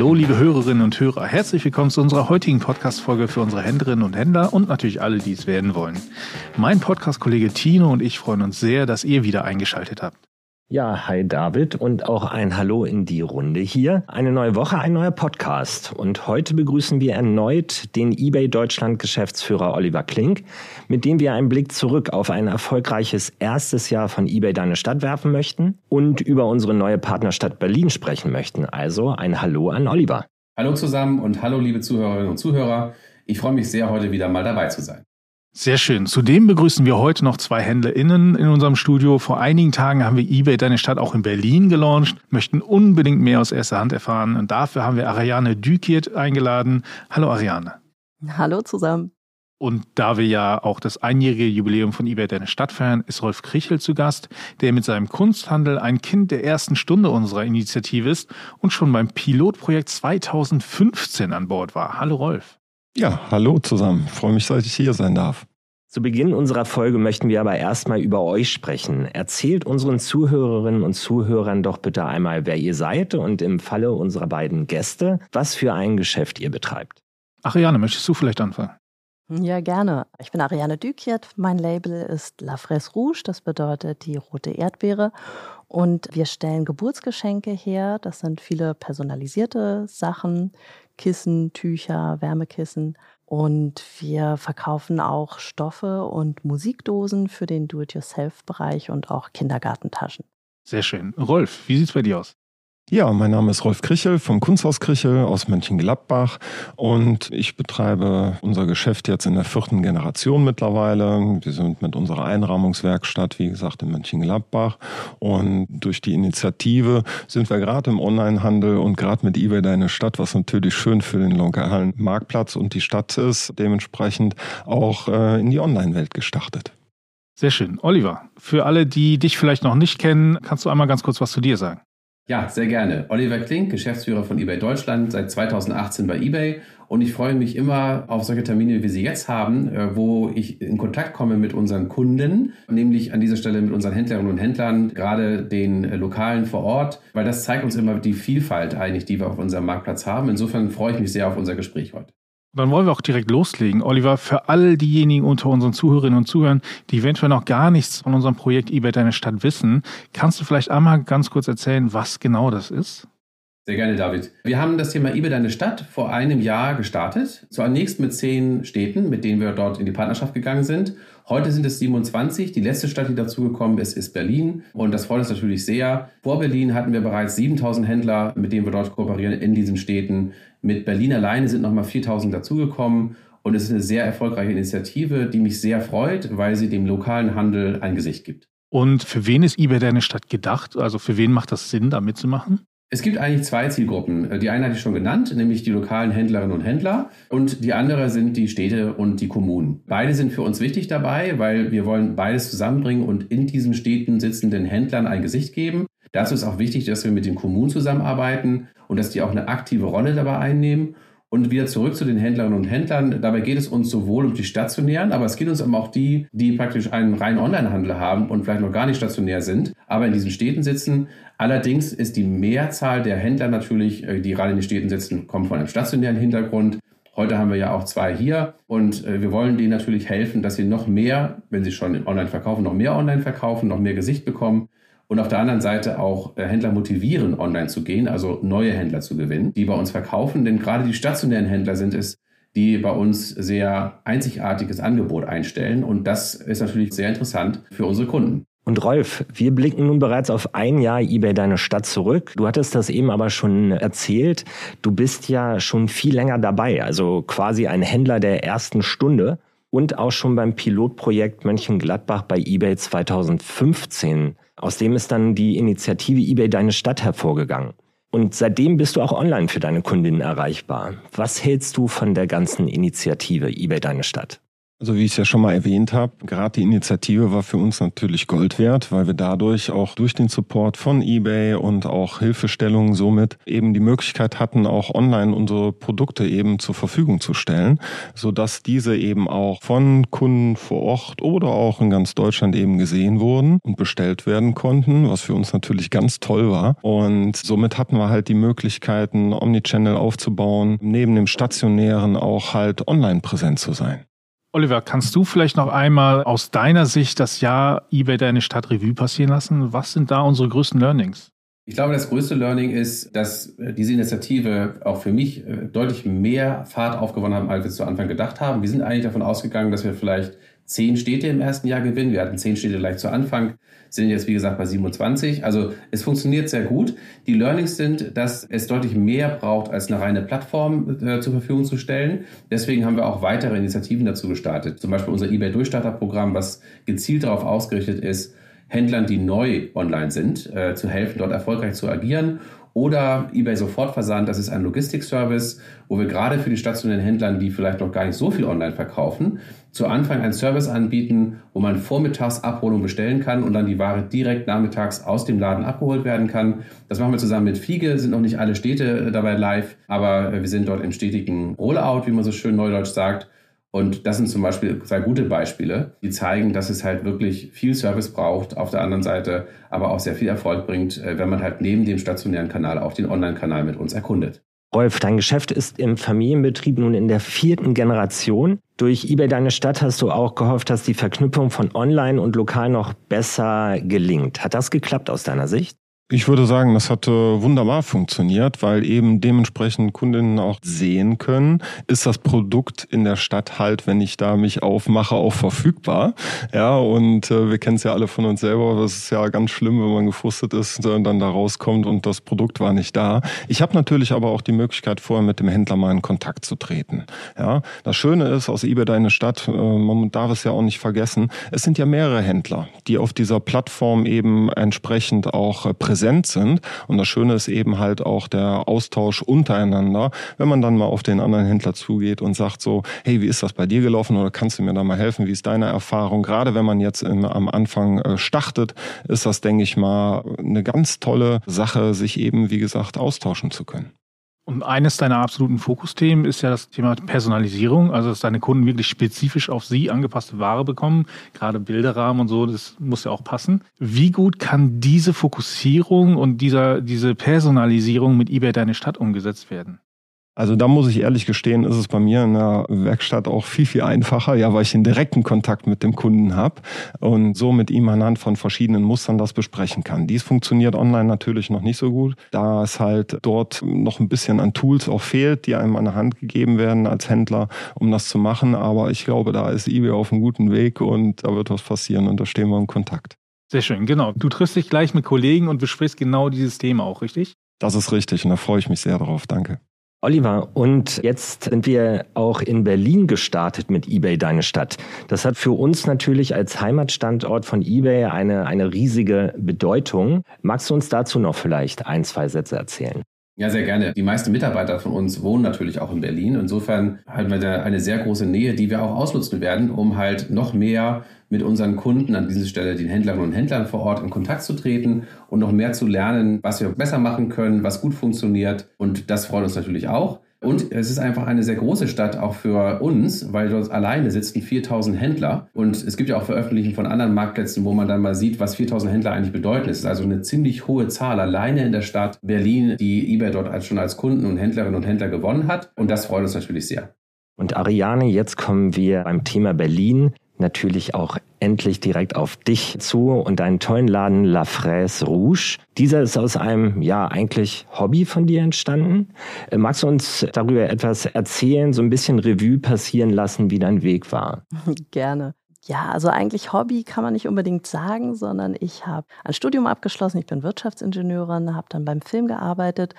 Hallo, liebe Hörerinnen und Hörer. Herzlich willkommen zu unserer heutigen Podcast-Folge für unsere Händlerinnen und Händler und natürlich alle, die es werden wollen. Mein Podcast-Kollege Tino und ich freuen uns sehr, dass ihr wieder eingeschaltet habt. Ja, hi David und auch ein Hallo in die Runde hier. Eine neue Woche, ein neuer Podcast. Und heute begrüßen wir erneut den eBay Deutschland Geschäftsführer Oliver Klink, mit dem wir einen Blick zurück auf ein erfolgreiches erstes Jahr von eBay Deine Stadt werfen möchten und über unsere neue Partnerstadt Berlin sprechen möchten. Also ein Hallo an Oliver. Hallo zusammen und hallo liebe Zuhörerinnen und Zuhörer. Ich freue mich sehr, heute wieder mal dabei zu sein. Sehr schön. Zudem begrüßen wir heute noch zwei HändlerInnen in unserem Studio. Vor einigen Tagen haben wir eBay Deine Stadt auch in Berlin gelauncht, möchten unbedingt mehr aus erster Hand erfahren. Und dafür haben wir Ariane Dükiert eingeladen. Hallo Ariane. Hallo zusammen. Und da wir ja auch das einjährige Jubiläum von eBay Deine Stadt feiern, ist Rolf Krichel zu Gast, der mit seinem Kunsthandel ein Kind der ersten Stunde unserer Initiative ist und schon beim Pilotprojekt 2015 an Bord war. Hallo Rolf. Ja, hallo zusammen. Ich freue mich, dass ich hier sein darf. Zu Beginn unserer Folge möchten wir aber erstmal über euch sprechen. Erzählt unseren Zuhörerinnen und Zuhörern doch bitte einmal, wer ihr seid und im Falle unserer beiden Gäste, was für ein Geschäft ihr betreibt. Ariane, möchtest du vielleicht anfangen? Ja, gerne. Ich bin Ariane Dükiert. Mein Label ist La Fraise Rouge, das bedeutet die rote Erdbeere. Und wir stellen Geburtsgeschenke her. Das sind viele personalisierte Sachen, Kissen, Tücher, Wärmekissen. Und wir verkaufen auch Stoffe und Musikdosen für den Do-it-yourself-Bereich und auch Kindergartentaschen. Sehr schön. Rolf, wie sieht es bei dir aus? Ja, mein Name ist Rolf Krichel vom Kunsthaus Krichel aus Mönchengladbach und ich betreibe unser Geschäft jetzt in der vierten Generation mittlerweile. Wir sind mit unserer Einrahmungswerkstatt, wie gesagt, in Mönchengladbach und durch die Initiative sind wir gerade im Onlinehandel und gerade mit eBay Deine Stadt, was natürlich schön für den lokalen Marktplatz und die Stadt ist, dementsprechend auch äh, in die Online-Welt gestartet. Sehr schön. Oliver, für alle, die dich vielleicht noch nicht kennen, kannst du einmal ganz kurz was zu dir sagen? Ja, sehr gerne. Oliver Klink, Geschäftsführer von eBay Deutschland, seit 2018 bei eBay. Und ich freue mich immer auf solche Termine, wie wir sie jetzt haben, äh, wo ich in Kontakt komme mit unseren Kunden, nämlich an dieser Stelle mit unseren Händlerinnen und Händlern, gerade den äh, Lokalen vor Ort, weil das zeigt uns immer die Vielfalt eigentlich, die wir auf unserem Marktplatz haben. Insofern freue ich mich sehr auf unser Gespräch heute. Dann wollen wir auch direkt loslegen. Oliver, für all diejenigen unter unseren Zuhörerinnen und Zuhörern, die eventuell noch gar nichts von unserem Projekt eBay Deine Stadt wissen, kannst du vielleicht einmal ganz kurz erzählen, was genau das ist? Sehr gerne, David. Wir haben das Thema eBay Deine Stadt vor einem Jahr gestartet. Zunächst mit zehn Städten, mit denen wir dort in die Partnerschaft gegangen sind. Heute sind es 27. Die letzte Stadt, die dazugekommen ist, ist Berlin. Und das freut uns natürlich sehr. Vor Berlin hatten wir bereits 7000 Händler, mit denen wir dort kooperieren in diesen Städten. Mit Berlin alleine sind nochmal 4000 dazugekommen. Und es ist eine sehr erfolgreiche Initiative, die mich sehr freut, weil sie dem lokalen Handel ein Gesicht gibt. Und für wen ist eBay Deine Stadt gedacht? Also für wen macht das Sinn, da mitzumachen? Es gibt eigentlich zwei Zielgruppen. Die eine hatte ich schon genannt, nämlich die lokalen Händlerinnen und Händler. Und die andere sind die Städte und die Kommunen. Beide sind für uns wichtig dabei, weil wir wollen beides zusammenbringen und in diesen Städten sitzenden Händlern ein Gesicht geben. Dazu ist auch wichtig, dass wir mit den Kommunen zusammenarbeiten und dass die auch eine aktive Rolle dabei einnehmen. Und wieder zurück zu den Händlerinnen und Händlern. Dabei geht es uns sowohl um die stationären, aber es geht uns um auch die, die praktisch einen reinen Onlinehandel haben und vielleicht noch gar nicht stationär sind, aber in diesen Städten sitzen. Allerdings ist die Mehrzahl der Händler natürlich, äh, die gerade in den Städten sitzen, kommen von einem stationären Hintergrund. Heute haben wir ja auch zwei hier und äh, wir wollen denen natürlich helfen, dass sie noch mehr, wenn sie schon online verkaufen, noch mehr online verkaufen, noch mehr Gesicht bekommen und auf der anderen Seite auch äh, Händler motivieren, online zu gehen, also neue Händler zu gewinnen, die bei uns verkaufen. Denn gerade die stationären Händler sind es, die bei uns sehr einzigartiges Angebot einstellen. Und das ist natürlich sehr interessant für unsere Kunden. Und Rolf, wir blicken nun bereits auf ein Jahr eBay Deine Stadt zurück. Du hattest das eben aber schon erzählt. Du bist ja schon viel länger dabei, also quasi ein Händler der ersten Stunde und auch schon beim Pilotprojekt Mönchengladbach bei eBay 2015 aus dem ist dann die Initiative eBay Deine Stadt hervorgegangen. Und seitdem bist du auch online für deine Kundinnen erreichbar. Was hältst du von der ganzen Initiative eBay Deine Stadt? Also wie ich es ja schon mal erwähnt habe, gerade die Initiative war für uns natürlich Gold wert, weil wir dadurch auch durch den Support von eBay und auch Hilfestellungen somit eben die Möglichkeit hatten, auch online unsere Produkte eben zur Verfügung zu stellen, so dass diese eben auch von Kunden vor Ort oder auch in ganz Deutschland eben gesehen wurden und bestellt werden konnten, was für uns natürlich ganz toll war. Und somit hatten wir halt die Möglichkeiten, Omnichannel aufzubauen, neben dem stationären auch halt online präsent zu sein. Oliver, kannst du vielleicht noch einmal aus deiner Sicht das Jahr eBay deine Stadt Revue passieren lassen? Was sind da unsere größten Learnings? Ich glaube, das größte Learning ist, dass äh, diese Initiative auch für mich äh, deutlich mehr Fahrt aufgewonnen haben, als wir zu Anfang gedacht haben. Wir sind eigentlich davon ausgegangen, dass wir vielleicht zehn Städte im ersten Jahr gewinnen. Wir hatten zehn Städte gleich zu Anfang, sind jetzt wie gesagt bei 27. Also es funktioniert sehr gut. Die Learnings sind, dass es deutlich mehr braucht, als eine reine Plattform äh, zur Verfügung zu stellen. Deswegen haben wir auch weitere Initiativen dazu gestartet. Zum Beispiel unser eBay Durchstarter-Programm, was gezielt darauf ausgerichtet ist, Händlern, die neu online sind, äh, zu helfen, dort erfolgreich zu agieren oder eBay Sofortversand, das ist ein Logistikservice, wo wir gerade für die stationären Händler, die vielleicht noch gar nicht so viel online verkaufen, zu Anfang einen Service anbieten, wo man vormittags Abholung bestellen kann und dann die Ware direkt nachmittags aus dem Laden abgeholt werden kann. Das machen wir zusammen mit Fiege, sind noch nicht alle Städte dabei live, aber wir sind dort im stetigen Rollout, wie man so schön neudeutsch sagt. Und das sind zum Beispiel zwei gute Beispiele, die zeigen, dass es halt wirklich viel Service braucht, auf der anderen Seite aber auch sehr viel Erfolg bringt, äh, wenn man halt neben dem stationären Kanal auch den Online-Kanal mit uns erkundet. Rolf, dein Geschäft ist im Familienbetrieb nun in der vierten Generation. Durch eBay Deine Stadt hast du auch gehofft, dass die Verknüpfung von Online und Lokal noch besser gelingt. Hat das geklappt aus deiner Sicht? Ich würde sagen, das hat wunderbar funktioniert, weil eben dementsprechend Kundinnen auch sehen können, ist das Produkt in der Stadt halt, wenn ich da mich aufmache, auch verfügbar. Ja, und äh, wir kennen es ja alle von uns selber, das ist ja ganz schlimm, wenn man gefrustet ist und dann da rauskommt und das Produkt war nicht da. Ich habe natürlich aber auch die Möglichkeit, vorher mit dem Händler mal in Kontakt zu treten. Ja, das Schöne ist, aus eBay Deine Stadt, äh, man darf es ja auch nicht vergessen, es sind ja mehrere Händler, die auf dieser Plattform eben entsprechend auch äh, präsent präsent sind. Und das Schöne ist eben halt auch der Austausch untereinander, wenn man dann mal auf den anderen Händler zugeht und sagt so, hey, wie ist das bei dir gelaufen oder kannst du mir da mal helfen? Wie ist deine Erfahrung? Gerade wenn man jetzt im, am Anfang äh, startet, ist das, denke ich mal, eine ganz tolle Sache, sich eben, wie gesagt, austauschen zu können. Und eines deiner absoluten Fokusthemen ist ja das Thema Personalisierung, also dass deine Kunden wirklich spezifisch auf sie angepasste Ware bekommen, gerade Bilderrahmen und so, das muss ja auch passen. Wie gut kann diese Fokussierung und dieser, diese Personalisierung mit eBay Deine Stadt umgesetzt werden? Also da muss ich ehrlich gestehen, ist es bei mir in der Werkstatt auch viel, viel einfacher, ja, weil ich den direkten Kontakt mit dem Kunden habe und so mit ihm anhand von verschiedenen Mustern das besprechen kann. Dies funktioniert online natürlich noch nicht so gut, da es halt dort noch ein bisschen an Tools auch fehlt, die einem an der Hand gegeben werden als Händler, um das zu machen. Aber ich glaube, da ist eBay auf einem guten Weg und da wird was passieren und da stehen wir in Kontakt. Sehr schön, genau. Du triffst dich gleich mit Kollegen und besprichst genau dieses Thema auch, richtig? Das ist richtig und da freue ich mich sehr darauf. Danke. Oliver, und jetzt sind wir auch in Berlin gestartet mit eBay Deine Stadt. Das hat für uns natürlich als Heimatstandort von eBay eine, eine riesige Bedeutung. Magst du uns dazu noch vielleicht ein, zwei Sätze erzählen? Ja, sehr gerne. Die meisten Mitarbeiter von uns wohnen natürlich auch in Berlin. Insofern haben wir da eine sehr große Nähe, die wir auch ausnutzen werden, um halt noch mehr mit unseren Kunden, an dieser Stelle den Händlerinnen und Händlern vor Ort in Kontakt zu treten und noch mehr zu lernen, was wir besser machen können, was gut funktioniert. Und das freut uns natürlich auch. Und es ist einfach eine sehr große Stadt auch für uns, weil dort alleine sitzen 4000 Händler. Und es gibt ja auch Veröffentlichungen von anderen Marktplätzen, wo man dann mal sieht, was 4000 Händler eigentlich bedeuten. Es ist also eine ziemlich hohe Zahl alleine in der Stadt Berlin, die eBay dort schon als Kunden und Händlerinnen und Händler gewonnen hat. Und das freut uns natürlich sehr. Und Ariane, jetzt kommen wir beim Thema Berlin natürlich auch endlich direkt auf dich zu und deinen tollen Laden La Fraise Rouge. Dieser ist aus einem, ja, eigentlich Hobby von dir entstanden. Äh, magst du uns darüber etwas erzählen, so ein bisschen Revue passieren lassen, wie dein Weg war? Gerne. Ja, also eigentlich Hobby kann man nicht unbedingt sagen, sondern ich habe ein Studium abgeschlossen. Ich bin Wirtschaftsingenieurin, habe dann beim Film gearbeitet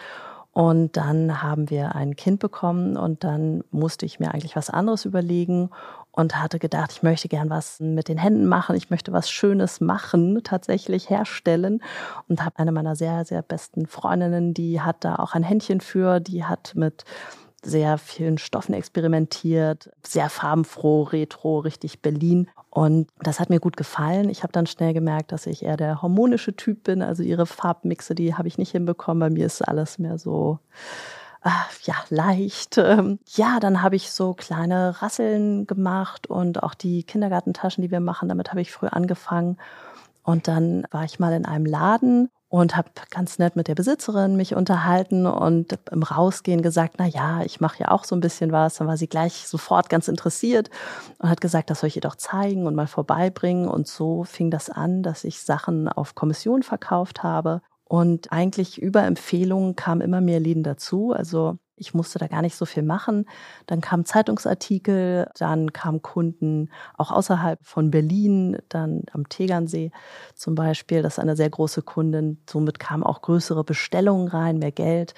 und dann haben wir ein Kind bekommen und dann musste ich mir eigentlich was anderes überlegen und hatte gedacht, ich möchte gern was mit den Händen machen, ich möchte was Schönes machen, tatsächlich herstellen und habe eine meiner sehr, sehr besten Freundinnen, die hat da auch ein Händchen für, die hat mit sehr vielen Stoffen experimentiert, sehr farbenfroh, retro, richtig Berlin. Und das hat mir gut gefallen. Ich habe dann schnell gemerkt, dass ich eher der hormonische Typ bin. Also ihre Farbmixe, die habe ich nicht hinbekommen. Bei mir ist alles mehr so ja, leicht. Ähm, ja, dann habe ich so kleine Rasseln gemacht und auch die Kindergartentaschen, die wir machen, damit habe ich früh angefangen. Und dann war ich mal in einem Laden und habe ganz nett mit der Besitzerin mich unterhalten und im Rausgehen gesagt, na ja, ich mache ja auch so ein bisschen was. Dann war sie gleich sofort ganz interessiert und hat gesagt, das soll ich ihr doch zeigen und mal vorbeibringen. Und so fing das an, dass ich Sachen auf Kommission verkauft habe. Und eigentlich über Empfehlungen kamen immer mehr Läden dazu. Also ich musste da gar nicht so viel machen. Dann kamen Zeitungsartikel, dann kamen Kunden auch außerhalb von Berlin, dann am Tegernsee zum Beispiel. Das ist eine sehr große Kundin. Somit kamen auch größere Bestellungen rein, mehr Geld.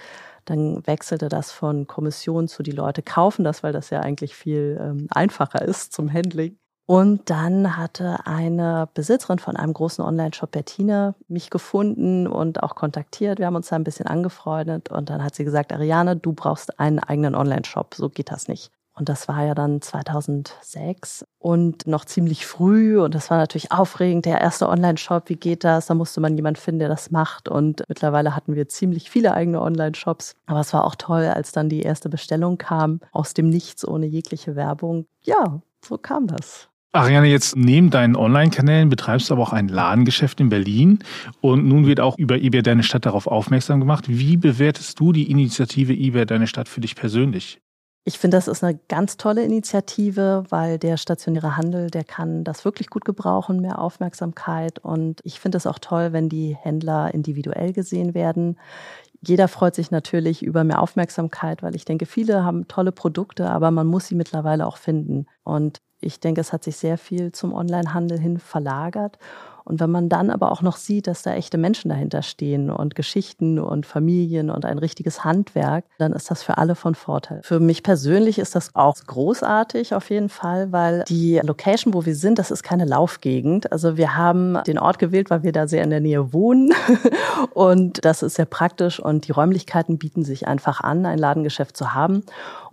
Dann wechselte das von Kommission zu die Leute kaufen das, weil das ja eigentlich viel ähm, einfacher ist zum Handling. Und dann hatte eine Besitzerin von einem großen Online-Shop, Bertine, mich gefunden und auch kontaktiert. Wir haben uns da ein bisschen angefreundet und dann hat sie gesagt, Ariane, du brauchst einen eigenen Online-Shop. So geht das nicht. Und das war ja dann 2006 und noch ziemlich früh. Und das war natürlich aufregend. Der erste Online-Shop, wie geht das? Da musste man jemanden finden, der das macht. Und mittlerweile hatten wir ziemlich viele eigene Online-Shops. Aber es war auch toll, als dann die erste Bestellung kam, aus dem Nichts, ohne jegliche Werbung. Ja, so kam das. Ariane, jetzt neben deinen Online-Kanälen betreibst du aber auch ein Ladengeschäft in Berlin und nun wird auch über eBay Deine Stadt darauf aufmerksam gemacht. Wie bewertest du die Initiative eBay Deine Stadt für dich persönlich? Ich finde, das ist eine ganz tolle Initiative, weil der stationäre Handel, der kann das wirklich gut gebrauchen, mehr Aufmerksamkeit. Und ich finde es auch toll, wenn die Händler individuell gesehen werden. Jeder freut sich natürlich über mehr Aufmerksamkeit, weil ich denke, viele haben tolle Produkte, aber man muss sie mittlerweile auch finden. Und ich denke, es hat sich sehr viel zum Onlinehandel hin verlagert. Und wenn man dann aber auch noch sieht, dass da echte Menschen dahinter stehen und Geschichten und Familien und ein richtiges Handwerk, dann ist das für alle von Vorteil. Für mich persönlich ist das auch großartig auf jeden Fall, weil die Location, wo wir sind, das ist keine Laufgegend. Also wir haben den Ort gewählt, weil wir da sehr in der Nähe wohnen und das ist sehr praktisch und die Räumlichkeiten bieten sich einfach an, ein Ladengeschäft zu haben.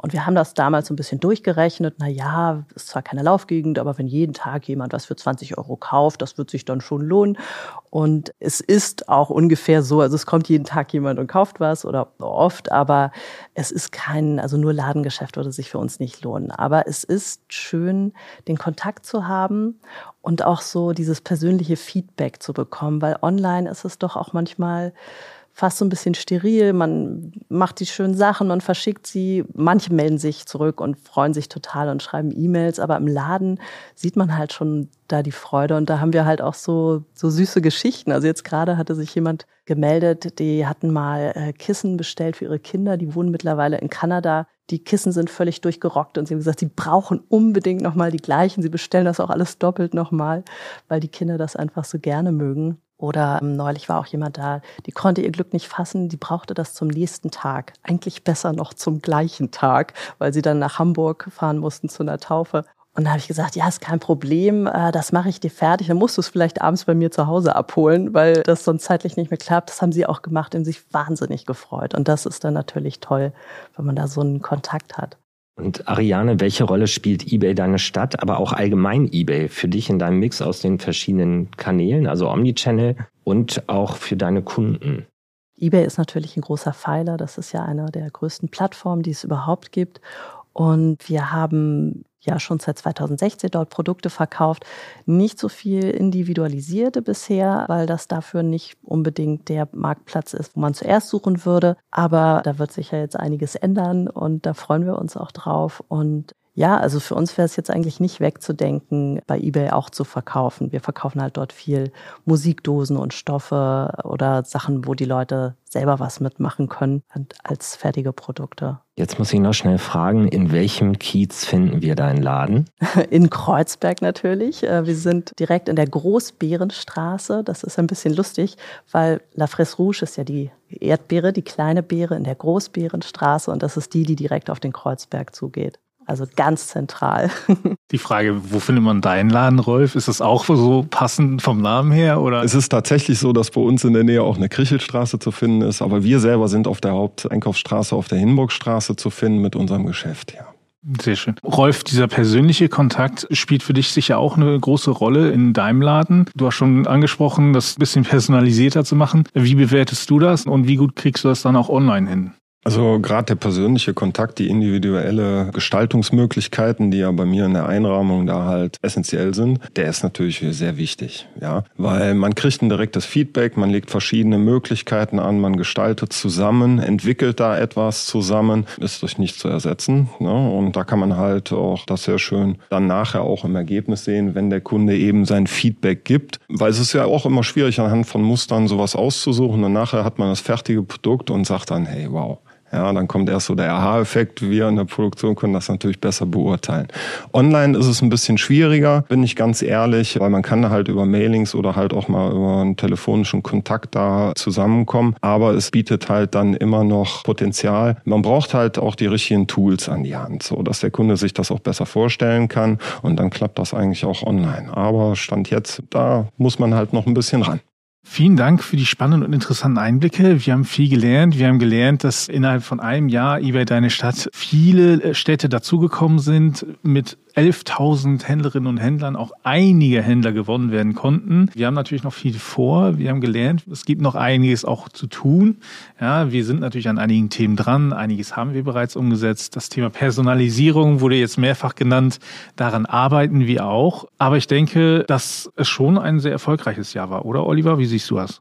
Und wir haben das damals so ein bisschen durchgerechnet. Na ja, ist zwar keine Laufgegend, aber wenn jeden Tag jemand was für 20 Euro kauft, das wird sich dann schon lohnen. Und es ist auch ungefähr so, also es kommt jeden Tag jemand und kauft was oder oft, aber es ist kein, also nur Ladengeschäft würde sich für uns nicht lohnen. Aber es ist schön, den Kontakt zu haben und auch so dieses persönliche Feedback zu bekommen, weil online ist es doch auch manchmal fast so ein bisschen steril. Man macht die schönen Sachen, man verschickt sie. Manche melden sich zurück und freuen sich total und schreiben E-Mails. Aber im Laden sieht man halt schon da die Freude. Und da haben wir halt auch so, so süße Geschichten. Also jetzt gerade hatte sich jemand gemeldet, die hatten mal äh, Kissen bestellt für ihre Kinder. Die wohnen mittlerweile in Kanada. Die Kissen sind völlig durchgerockt und sie haben gesagt, sie brauchen unbedingt nochmal die gleichen. Sie bestellen das auch alles doppelt nochmal, weil die Kinder das einfach so gerne mögen. Oder ähm, neulich war auch jemand da, die konnte ihr Glück nicht fassen, die brauchte das zum nächsten Tag. Eigentlich besser noch zum gleichen Tag, weil sie dann nach Hamburg fahren mussten zu einer Taufe. Und da habe ich gesagt, ja, ist kein Problem, äh, das mache ich dir fertig. Dann musst du es vielleicht abends bei mir zu Hause abholen, weil das sonst zeitlich nicht mehr klappt. Das haben sie auch gemacht und sich wahnsinnig gefreut. Und das ist dann natürlich toll, wenn man da so einen Kontakt hat. Und Ariane, welche Rolle spielt eBay deine Stadt, aber auch allgemein eBay für dich in deinem Mix aus den verschiedenen Kanälen, also Omnichannel und auch für deine Kunden? eBay ist natürlich ein großer Pfeiler. Das ist ja eine der größten Plattformen, die es überhaupt gibt. Und wir haben ja schon seit 2016 dort Produkte verkauft. Nicht so viel individualisierte bisher, weil das dafür nicht unbedingt der Marktplatz ist, wo man zuerst suchen würde. Aber da wird sich ja jetzt einiges ändern und da freuen wir uns auch drauf. Und ja, also für uns wäre es jetzt eigentlich nicht wegzudenken, bei eBay auch zu verkaufen. Wir verkaufen halt dort viel Musikdosen und Stoffe oder Sachen, wo die Leute selber was mitmachen können als fertige Produkte. Jetzt muss ich noch schnell fragen, in welchem Kiez finden wir deinen Laden? In Kreuzberg natürlich. Äh, wir sind direkt in der Großbeerenstraße. Das ist ein bisschen lustig, weil La Fraise Rouge ist ja die Erdbeere, die kleine Beere in der Großbeerenstraße und das ist die, die direkt auf den Kreuzberg zugeht. Also ganz zentral. Die Frage, wo findet man deinen Laden, Rolf? Ist das auch so passend vom Namen her? Oder? Es ist tatsächlich so, dass bei uns in der Nähe auch eine Krichelstraße zu finden ist, aber wir selber sind auf der Haupteinkaufsstraße, auf der Hinburgstraße zu finden mit unserem Geschäft, ja. Sehr schön. Rolf, dieser persönliche Kontakt spielt für dich sicher auch eine große Rolle in deinem Laden. Du hast schon angesprochen, das ein bisschen personalisierter zu machen. Wie bewertest du das und wie gut kriegst du das dann auch online hin? Also gerade der persönliche Kontakt, die individuelle Gestaltungsmöglichkeiten, die ja bei mir in der Einrahmung da halt essentiell sind, der ist natürlich sehr wichtig, ja, weil man kriegt ein direktes Feedback, man legt verschiedene Möglichkeiten an, man gestaltet zusammen, entwickelt da etwas zusammen, ist durch nichts zu ersetzen, ne? und da kann man halt auch das sehr schön dann nachher auch im Ergebnis sehen, wenn der Kunde eben sein Feedback gibt, weil es ist ja auch immer schwierig anhand von Mustern sowas auszusuchen und nachher hat man das fertige Produkt und sagt dann, hey, wow, ja, dann kommt erst so der Aha-Effekt. Wir in der Produktion können das natürlich besser beurteilen. Online ist es ein bisschen schwieriger, bin ich ganz ehrlich, weil man kann halt über Mailings oder halt auch mal über einen telefonischen Kontakt da zusammenkommen. Aber es bietet halt dann immer noch Potenzial. Man braucht halt auch die richtigen Tools an die Hand, so dass der Kunde sich das auch besser vorstellen kann. Und dann klappt das eigentlich auch online. Aber Stand jetzt, da muss man halt noch ein bisschen ran. Vielen Dank für die spannenden und interessanten Einblicke. Wir haben viel gelernt. Wir haben gelernt, dass innerhalb von einem Jahr eBay Deine Stadt viele äh, Städte dazugekommen sind mit 11.000 Händlerinnen und Händlern auch einige Händler gewonnen werden konnten. Wir haben natürlich noch viel vor. Wir haben gelernt, es gibt noch einiges auch zu tun. Ja, wir sind natürlich an einigen Themen dran. Einiges haben wir bereits umgesetzt. Das Thema Personalisierung wurde jetzt mehrfach genannt. Daran arbeiten wir auch. Aber ich denke, dass es schon ein sehr erfolgreiches Jahr war, oder Oliver? Wie siehst du das?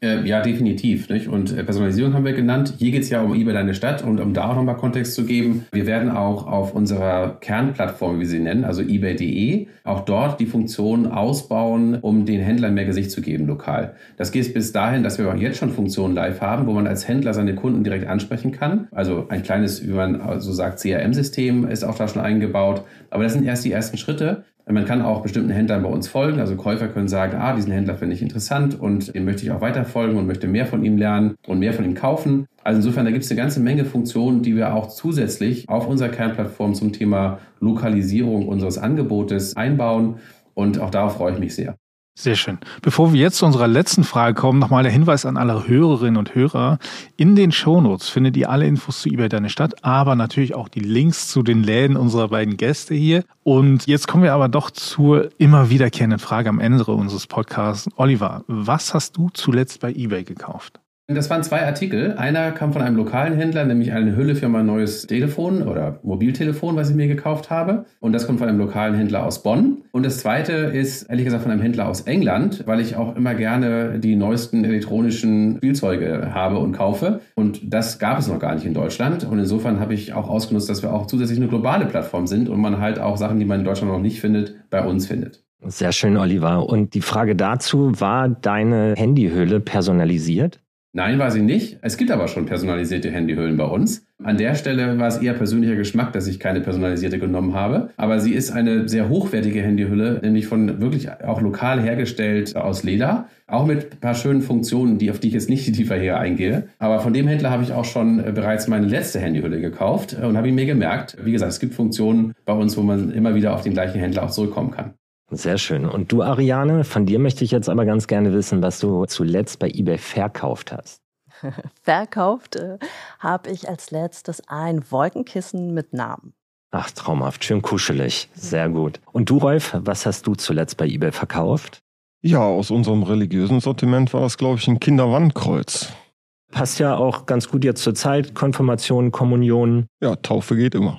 Äh, ja, definitiv. Nicht? Und äh, Personalisierung haben wir genannt. Hier geht es ja um eBay Deine Stadt und um da auch nochmal Kontext zu geben. Wir werden auch auf unserer Kernplattform, wie wir sie nennen, also ebay.de, auch dort die Funktion ausbauen, um den Händlern mehr Gesicht zu geben lokal. Das geht bis dahin, dass wir auch jetzt schon Funktionen live haben, wo man als Händler seine Kunden direkt ansprechen kann. Also ein kleines, wie man so sagt, CRM-System ist auch da schon eingebaut. Aber das sind erst die ersten Schritte. Man kann auch bestimmten Händlern bei uns folgen. Also Käufer können sagen, ah, diesen Händler finde ich interessant und dem möchte ich auch weiter folgen und möchte mehr von ihm lernen und mehr von ihm kaufen. Also insofern, da gibt es eine ganze Menge Funktionen, die wir auch zusätzlich auf unserer Kernplattform zum Thema Lokalisierung unseres Angebotes einbauen. Und auch darauf freue ich mich sehr. Sehr schön. Bevor wir jetzt zu unserer letzten Frage kommen, nochmal der Hinweis an alle Hörerinnen und Hörer. In den Shownotes findet ihr alle Infos zu eBay Deine Stadt, aber natürlich auch die Links zu den Läden unserer beiden Gäste hier. Und jetzt kommen wir aber doch zur immer wiederkehrenden Frage am Ende unseres Podcasts. Oliver, was hast du zuletzt bei eBay gekauft? Das waren zwei Artikel. Einer kam von einem lokalen Händler, nämlich eine Hülle für mein neues Telefon oder Mobiltelefon, was ich mir gekauft habe. Und das kommt von einem lokalen Händler aus Bonn. Und das zweite ist ehrlich gesagt von einem Händler aus England, weil ich auch immer gerne die neuesten elektronischen Spielzeuge habe und kaufe. Und das gab es noch gar nicht in Deutschland. Und insofern habe ich auch ausgenutzt, dass wir auch zusätzlich eine globale Plattform sind und man halt auch Sachen, die man in Deutschland noch nicht findet, bei uns findet. Sehr schön, Oliver. Und die Frage dazu, war deine Handyhülle personalisiert? Nein, war sie nicht. Es gibt aber schon personalisierte Handyhüllen bei uns. An der Stelle war es eher persönlicher Geschmack, dass ich keine personalisierte genommen habe. Aber sie ist eine sehr hochwertige Handyhülle, nämlich von wirklich auch lokal hergestellt aus Leder. Auch mit ein paar schönen Funktionen, die, auf die ich jetzt nicht tiefer hier eingehe. Aber von dem Händler habe ich auch schon äh, bereits meine letzte Handyhülle gekauft und habe ihn mir gemerkt. Wie gesagt, es gibt Funktionen bei uns, wo man immer wieder auf den gleichen Händler auch zurückkommen kann. Sehr schön. Und du, Ariane, von dir möchte ich jetzt aber ganz gerne wissen, was du zuletzt bei eBay verkauft hast. Verkauft äh, habe ich als letztes ein Wolkenkissen mit Namen. Ach, traumhaft, schön kuschelig. Sehr gut. Und du, Rolf, was hast du zuletzt bei eBay verkauft? Ja, aus unserem religiösen Sortiment war das, glaube ich, ein Kinderwandkreuz. Passt ja auch ganz gut jetzt zur Zeit. Konfirmation, Kommunion. Ja, Taufe geht immer.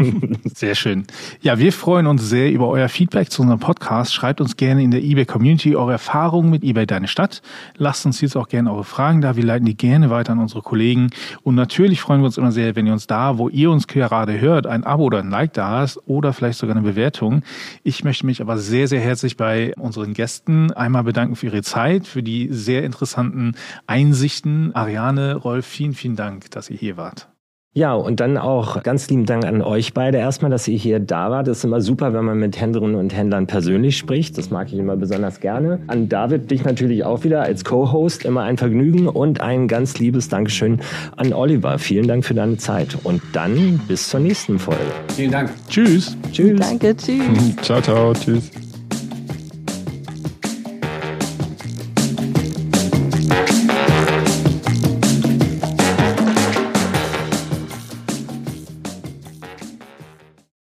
sehr schön. Ja, wir freuen uns sehr über euer Feedback zu unserem Podcast. Schreibt uns gerne in der eBay Community eure Erfahrungen mit eBay Deine Stadt. Lasst uns jetzt auch gerne eure Fragen da. Wir leiten die gerne weiter an unsere Kollegen. Und natürlich freuen wir uns immer sehr, wenn ihr uns da, wo ihr uns gerade hört, ein Abo oder ein Like da hast oder vielleicht sogar eine Bewertung. Ich möchte mich aber sehr, sehr herzlich bei unseren Gästen einmal bedanken für ihre Zeit, für die sehr interessanten Einsichten Ariane, Rolf, vielen, vielen Dank, dass ihr hier wart. Ja, und dann auch ganz lieben Dank an euch beide erstmal, dass ihr hier da wart. Das ist immer super, wenn man mit Händlerinnen und Händlern persönlich spricht. Das mag ich immer besonders gerne. An David dich natürlich auch wieder als Co-Host. Immer ein Vergnügen und ein ganz liebes Dankeschön an Oliver. Vielen Dank für deine Zeit. Und dann bis zur nächsten Folge. Vielen Dank. Tschüss. Tschüss. Danke, tschüss. Ciao, ciao, tschüss.